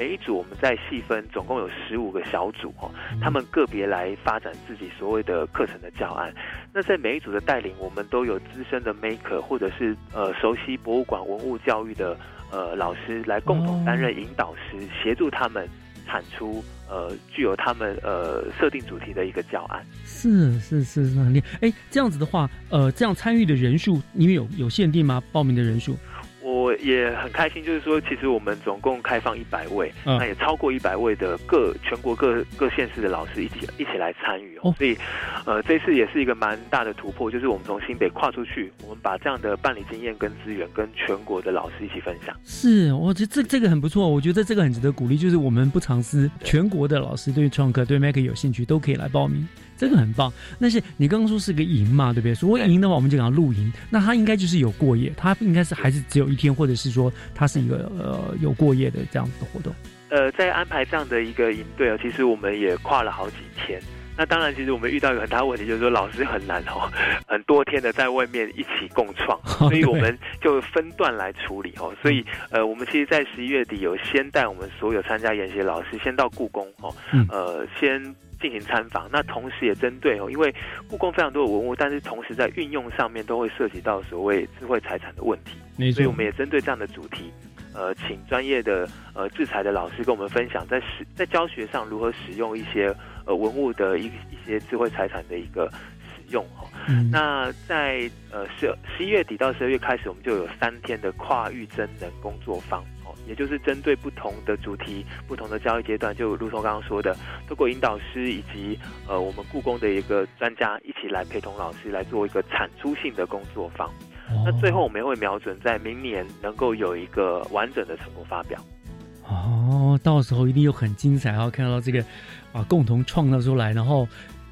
每一组我们再细分，总共有十五个小组哦，他们个别来发展自己所谓的课程的教案。那在每一组的带领，我们都有资深的 maker 或者是呃熟悉博物馆文物教育的呃老师来共同担任引导师，协助他们产出呃具有他们呃设定主题的一个教案。是是是是很厉害。哎，这样子的话，呃，这样参与的人数，你们有有限定吗？报名的人数？我也很开心，就是说，其实我们总共开放一百位，嗯那也超过一百位的各全国各各县市的老师一起一起来参与哦。所以，呃，这次也是一个蛮大的突破，就是我们从新北跨出去，我们把这样的办理经验跟资源跟全国的老师一起分享。是，我觉得这这个很不错，我觉得这个很值得鼓励。就是我们不藏私，全国的老师对创客、对 Mac 有兴趣，都可以来报名，这个很棒。但是你刚刚说是个营嘛，对不对？所谓营的话，我们就讲露营，那它应该就是有过夜，它应该是还是只有一天，或者是说它是一个呃有过夜的这样子的活动。呃，在安排这样的一个营队啊，其实我们也跨了好几天。那当然，其实我们遇到一个很大的问题，就是说老师很难哦，很多天的在外面一起共创，所以我们就分段来处理哦。所以呃，我们其实，在十一月底有先带我们所有参加研习的老师先到故宫哦，呃，先进行参访。那同时也针对哦，因为故宫非常多的文物，但是同时在运用上面都会涉及到所谓智慧财产的问题，所以我们也针对这样的主题。呃，请专业的呃制裁的老师跟我们分享，在使在教学上如何使用一些呃文物的一一些智慧财产的一个使用哈、嗯那在呃十十一月底到十二月开始，我们就有三天的跨域真人工作坊哦，也就是针对不同的主题、不同的教育阶段，就如同刚刚说的，透过引导师以及呃我们故宫的一个专家一起来陪同老师来做一个产出性的工作坊。那最后我们也会瞄准在明年能够有一个完整的成果发表。哦，到时候一定又很精彩，然后看到这个啊共同创造出来，然后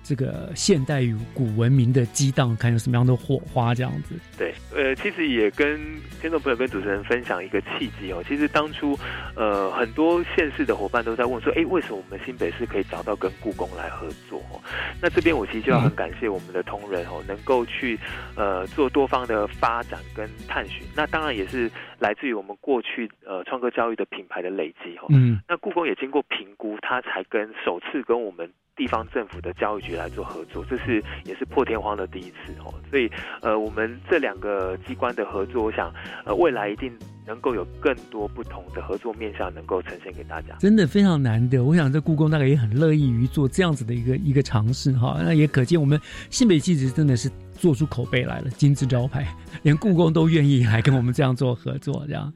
这个现代与古文明的激荡，看有什么样的火花这样子。对，呃，其实也跟听众朋友跟主持人分享一个契机哦。其实当初，呃，很多县市的伙伴都在问说，哎，为什么我们新北市可以找到跟故宫来合作？哦，那这边我其实就要很感谢我们的同仁哦，能够去呃做多方的发展跟探寻。那当然也是来自于我们过去呃创客教育的品牌的累积哦。嗯，那故宫也经过评估，它才跟首次跟我们地方政府的教育局来做合作，这是也是破天荒的第一次哦。所以呃，我们这两个机关的合作，我想呃未来一定能够有更多不同的合作面向能够呈现给大家。真的非常难得，我想这故宫大概也很乐意于做这样子的一个一个尝试哈。那也可见我们新北气质真的是做出口碑来了，金字招牌，连故宫都愿意来跟我们这样做合作，这样。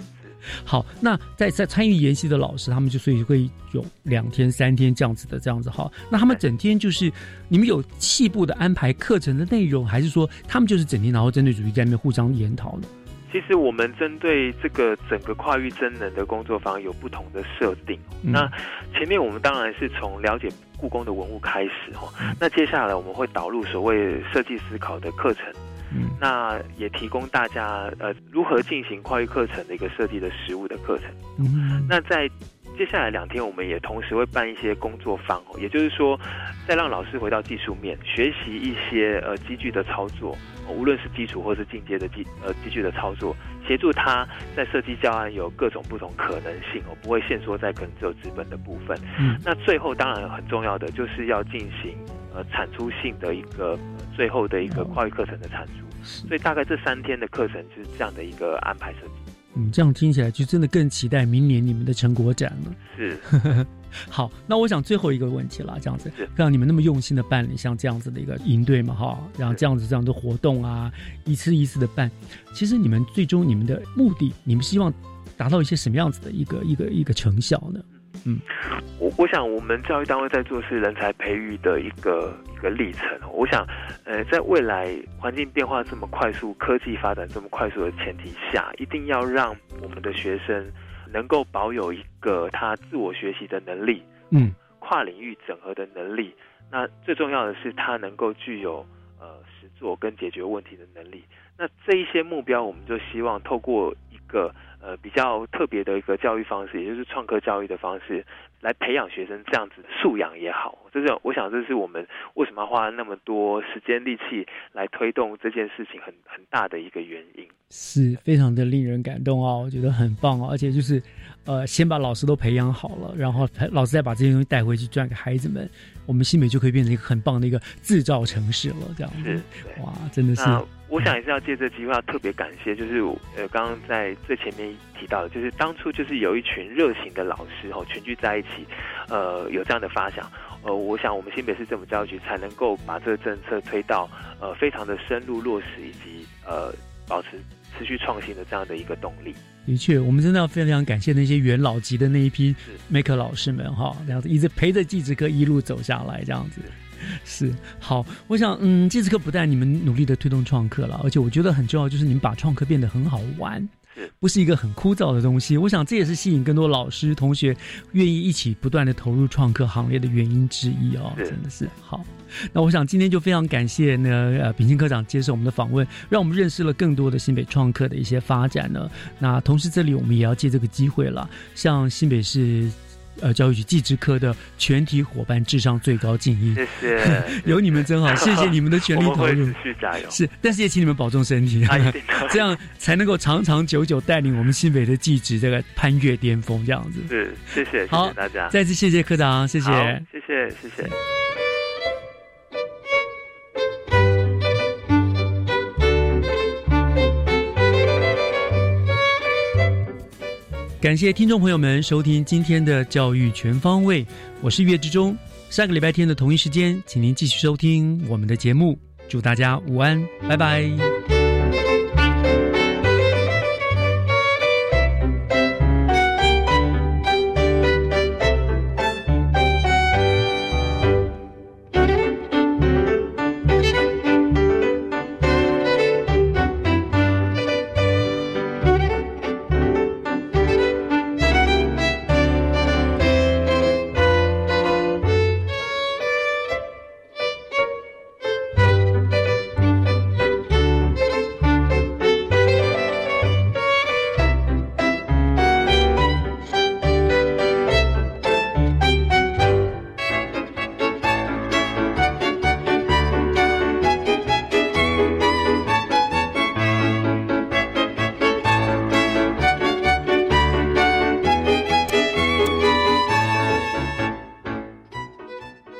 好，那在在参与研习的老师，他们就所以会有两天、三天这样子的这样子哈。那他们整天就是你们有细部的安排课程的内容，还是说他们就是整天然后针对主题在那边互相研讨呢？其实我们针对这个整个跨域真人的工作坊有不同的设定。嗯那前面我们当然是从了解故宫的文物开始哈，那接下来我们会导入所谓设计思考的课程。嗯，那也提供大家呃如何进行跨域课程的一个设计的实物的课程。嗯，那在接下来两天，我们也同时会办一些工作坊，哦也就是说，再让老师回到技术面，学习一些呃机具的操作，哦无论是基础或是进阶的机呃机具的操作，协助他在设计教案有各种不同可能性哦，不会限缩在可能只有纸本的部分。嗯那最后当然很重要的就是要进行呃产出性的一个、呃最后的一个跨域课程的产出，所以大概这三天的课程就是这样的一个安排设计。嗯，这样听起来就真的更期待明年你们的成果展了。是，好，那我想最后一个问题了，这样子，让你们那么用心的办理像这样子的一个营队嘛，哈，然后这样子这样的活动啊，一次一次的办，其实你们最终你们的目的，你们希望达到一些什么样子的一个一个一个成效呢？嗯，我我想，我们教育单位在做是人才培育的一个一个历程。我想，呃，在未来环境变化这么快速、科技发展这么快速的前提下，一定要让我们的学生能够保有一个他自我学习的能力，嗯，跨领域整合的能力。那最重要的是，他能够具有呃实作跟解决问题的能力。那这一些目标，我们就希望透过一个呃比较特别的一个教育方式，也就是创客教育的方式，来培养学生这样子的素养也好。这是我想，这是我们为什么要花那么多时间力气来推动这件事情很很大的一个原因。是非常的令人感动哦，我觉得很棒哦，而且就是，呃，先把老师都培养好了，然后老师再把这些东西带回去转给孩子们，我们新北就可以变成一个很棒的一个制造城市了，这样子，哇，真的是。那我想也是要借这机会，要特别感谢，就是呃，刚刚在最前面提到的，就是当初就是有一群热情的老师哦，群聚在一起，呃，有这样的发想，呃，我想我们新北市政府教育局才能够把这个政策推到呃非常的深入落实，以及呃保持持续创新的这样的一个动力。的确，我们真的要非常感谢那些元老级的那一批 maker 老师们哈，这样子一直陪着技职科一路走下来，这样子 是好。我想，嗯，这次课不但你们努力的推动创客了，而且我觉得很重要，就是你们把创客变得很好玩。不是一个很枯燥的东西，我想这也是吸引更多老师同学愿意一起不断的投入创客行列的原因之一哦，真的是好。那我想今天就非常感谢呢，呃，秉新科长接受我们的访问，让我们认识了更多的新北创客的一些发展呢。那同时这里我们也要借这个机会了，向新北市。呃，教育局技职科的全体伙伴智商最高敬意。谢谢，有你们真好，谢谢你们的全力 投入，继续加油。是，但是也请你们保重身体，这样才能够长长久久带领我们新北的技职这个攀越巅峰，这样子。是，谢谢，好，谢谢大家，再次谢谢科长，谢谢，谢谢，谢谢。感谢听众朋友们收听今天的教育全方位，我是岳志忠。下个礼拜天的同一时间，请您继续收听我们的节目。祝大家午安，拜拜。